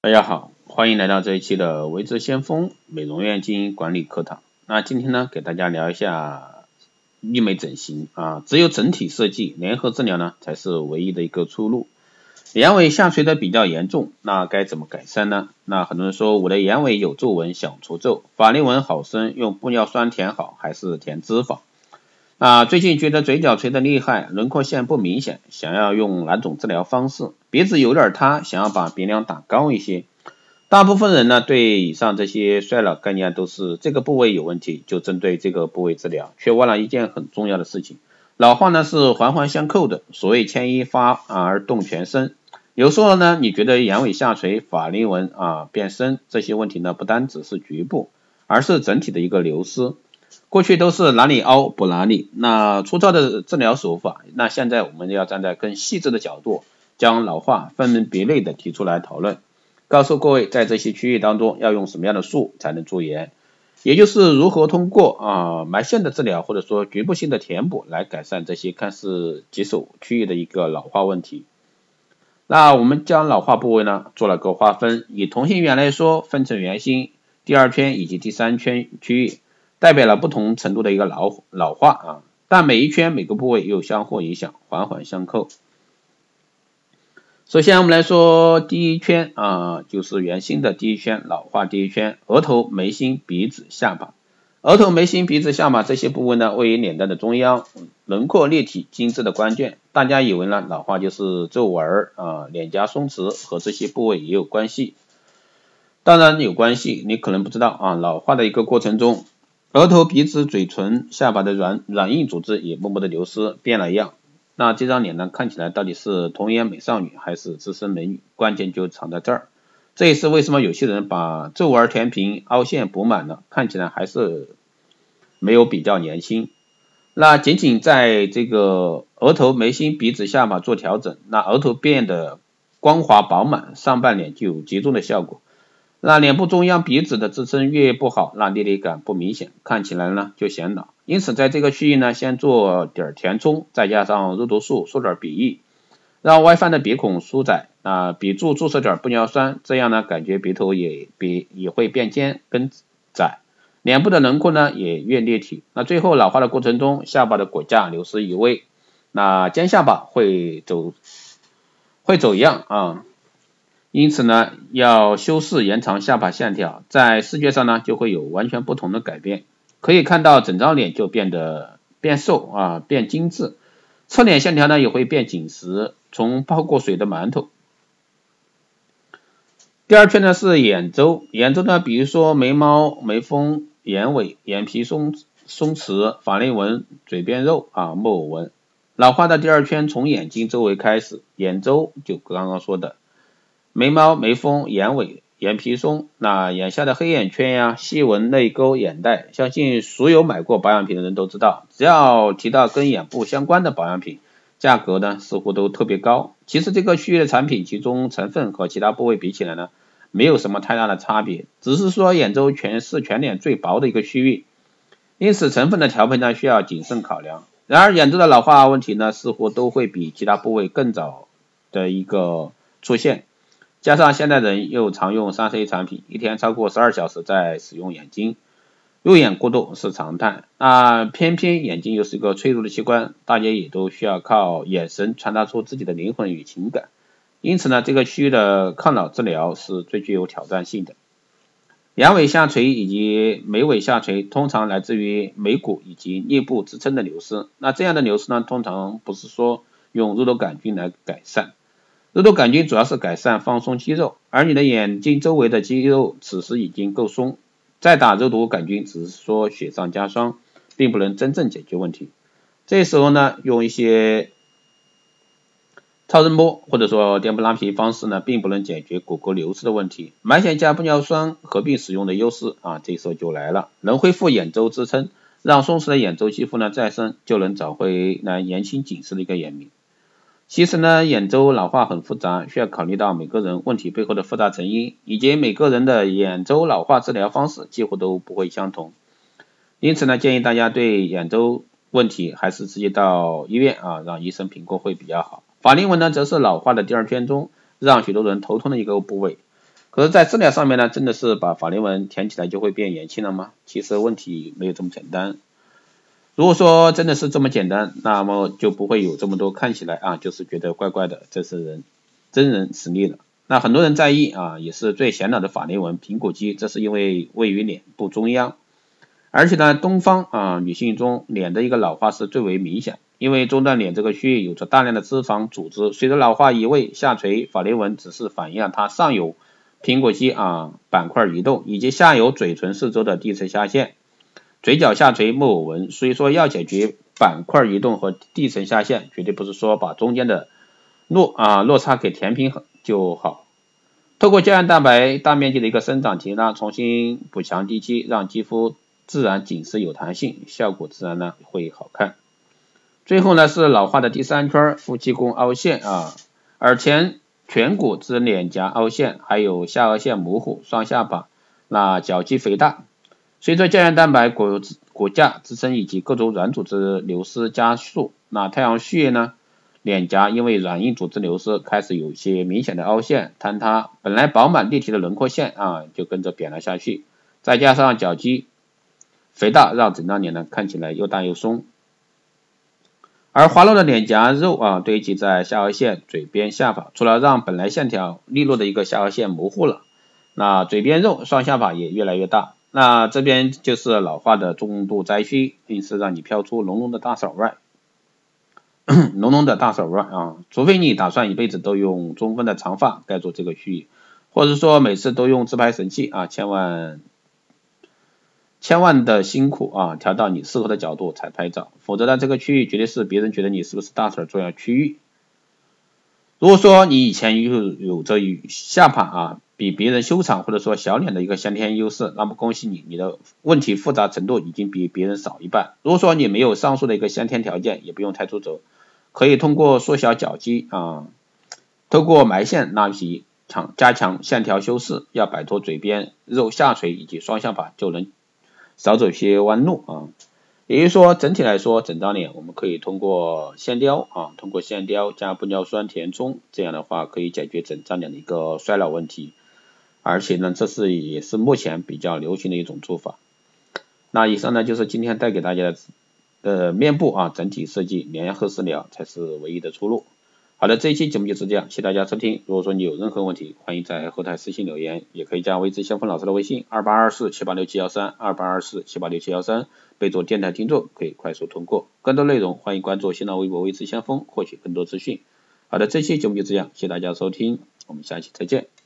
大家好，欢迎来到这一期的维之先锋美容院经营管理课堂。那今天呢，给大家聊一下医美整形啊，只有整体设计联合治疗呢，才是唯一的一个出路。眼尾下垂的比较严重，那该怎么改善呢？那很多人说我的眼尾有皱纹，想除皱，法令纹好深，用玻尿酸填好还是填脂肪？啊，最近觉得嘴角垂的厉害，轮廓线不明显，想要用哪种治疗方式？鼻子有点塌，想要把鼻梁打高一些。大部分人呢，对以上这些衰老概念都是这个部位有问题，就针对这个部位治疗，却忘了一件很重要的事情。老化呢是环环相扣的，所谓牵一发而动全身。有时候呢，你觉得眼尾下垂、法令纹啊变深这些问题呢，不单只是局部，而是整体的一个流失。过去都是哪里凹补哪里，那粗糙的治疗手法，那现在我们要站在更细致的角度，将老化分门别类的提出来讨论，告诉各位在这些区域当中要用什么样的术才能驻颜，也就是如何通过啊埋线的治疗或者说局部性的填补来改善这些看似棘手区域的一个老化问题。那我们将老化部位呢做了个划分，以同心圆来说，分成圆心、第二圈以及第三圈区域。代表了不同程度的一个老老化啊，但每一圈每个部位又相互影响，环环相扣。首先我们来说第一圈啊，就是圆心的第一圈老化第一圈，额头、眉心、鼻子、下巴。额头、眉心、鼻子、下巴这些部位呢，位于脸蛋的中央，轮廓立体精致的关键。大家以为呢老化就是皱纹啊，脸颊松弛和这些部位也有关系，当然有关系，你可能不知道啊，老化的一个过程中。额头、鼻子、嘴唇、下巴的软软硬组织也默默的流失，变了样。那这张脸呢，看起来到底是童颜美少女还是资深美女？关键就藏在这儿。这也是为什么有些人把皱纹填平、凹陷补满了，看起来还是没有比较年轻。那仅仅在这个额头、眉心、鼻子、下巴做调整，那额头变得光滑饱满，上半脸就有集中的效果。那脸部中央鼻子的支撑越不好，那立体感不明显，看起来呢就显老。因此在这个区域呢，先做点填充，再加上肉毒素缩点鼻翼，让外翻的鼻孔舒窄啊，鼻柱注射点玻尿酸，这样呢感觉鼻头也比也会变尖更窄，脸部的轮廓呢也越立体。那最后老化的过程中，下巴的骨架流失移位，那尖下巴会走会走样啊。因此呢，要修饰延长下巴线条，在视觉上呢就会有完全不同的改变。可以看到整张脸就变得变瘦啊，变精致，侧脸线条呢也会变紧实，从泡过水的馒头。第二圈呢是眼周，眼周呢比如说眉毛、眉峰、眼尾、眼皮松松弛、法令纹、嘴边肉啊、木偶纹。老化的第二圈从眼睛周围开始，眼周就刚刚说的。眉毛、眉峰、眼尾、眼皮松，那眼下的黑眼圈呀、细纹、泪沟、眼袋，相信所有买过保养品的人都知道，只要提到跟眼部相关的保养品，价格呢似乎都特别高。其实这个区域的产品，其中成分和其他部位比起来呢，没有什么太大的差别，只是说眼周全是全脸最薄的一个区域，因此成分的调配呢需要谨慎考量。然而眼周的老化问题呢，似乎都会比其他部位更早的一个出现。加上现代人又常用三 C 产品，一天超过十二小时在使用眼睛，用眼过度是常态。那偏偏眼睛又是一个脆弱的器官，大家也都需要靠眼神传达出自己的灵魂与情感。因此呢，这个区域的抗老治疗是最具有挑战性的。眼尾下垂以及眉尾下垂，通常来自于眉骨以及颞部支撑的流失。那这样的流失呢，通常不是说用肉毒杆菌来改善。肉毒杆菌主要是改善放松肌肉，而你的眼睛周围的肌肉此时已经够松，再打肉毒杆菌只是说雪上加霜，并不能真正解决问题。这时候呢，用一些超声波或者说电波拉皮方式呢，并不能解决骨骼流失的问题。埋线加玻尿酸合并使用的优势啊，这时候就来了，能恢复眼周支撑，让松弛的眼周肌肤呢再生，就能找回来年轻紧实的一个眼明。其实呢，眼周老化很复杂，需要考虑到每个人问题背后的复杂成因，以及每个人的眼周老化治疗方式几乎都不会相同。因此呢，建议大家对眼周问题还是直接到医院啊，让医生评估会比较好。法令纹呢，则是老化的第二圈中让许多人头痛的一个部位。可是，在治疗上面呢，真的是把法令纹填起来就会变年轻了吗？其实问题没有这么简单。如果说真的是这么简单，那么就不会有这么多看起来啊，就是觉得怪怪的，这是人真人实力了。那很多人在意啊，也是最显老的法令纹苹果肌，这是因为位于脸部中央，而且呢，东方啊女性中脸的一个老化是最为明显，因为中段脸这个区域有着大量的脂肪组织，随着老化移位下垂，法令纹只是反映了它上游。苹果肌啊板块移动，以及下游嘴唇四周的地层下陷，嘴角下垂木偶纹。所以说要解决板块移动和地层下陷，绝对不是说把中间的落啊落差给填平就好。透过胶原蛋白大面积的一个生长提拉，重新补强地基，让肌肤自然紧实有弹性，效果自然呢会好看。最后呢是老化的第三圈，夫妻宫凹陷啊，耳前。颧骨至脸颊凹陷，还有下颚线模糊、双下巴，那角肌肥大。随着胶原蛋白骨骨架支撑以及各种软组织流失加速，那太阳穴呢，脸颊因为软硬组织流失，开始有些明显的凹陷坍塌，本来饱满立体的轮廓线啊，就跟着扁了下去。再加上角肌肥大，让整张脸呢看起来又大又松。而滑落的脸颊肉啊堆积在下颚线、嘴边、下巴，除了让本来线条利落的一个下颚线模糊了，那嘴边肉、双下巴也越来越大。那这边就是老化的重度灾区，因此让你飘出浓浓的大手腕，浓浓的大手腕啊！除非你打算一辈子都用中分的长发盖住这个区域，或者说每次都用自拍神器啊，千万。千万的辛苦啊，调到你适合的角度才拍照，否则呢，这个区域绝对是别人觉得你是不是大婶重要区域。如果说你以前有有着下巴啊比别人修长或者说小脸的一个先天优势，那么恭喜你，你的问题复杂程度已经比别人少一半。如果说你没有上述的一个先天条件，也不用太出走，可以通过缩小角肌啊，透过埋线拉皮强加强线条修饰，要摆脱嘴边肉下垂以及双下巴就能。少走些弯路啊，也就是说，整体来说，整张脸我们可以通过线雕啊，通过线雕加玻尿酸填充，这样的话可以解决整张脸的一个衰老问题，而且呢，这是也是目前比较流行的一种做法。那以上呢就是今天带给大家的呃面部啊整体设计，联合食疗才是唯一的出路。好的，这一期节目就是这样，谢谢大家收听。如果说你有任何问题，欢迎在后台私信留言，也可以加微知先锋老师的微信二八二四七八六七幺三二八二四七八六七幺三，备注电台听众，可以快速通过。更多内容欢迎关注新浪微博微知先锋，获取更多资讯。好的，这期节目就这样，谢谢大家收听，我们下期再见。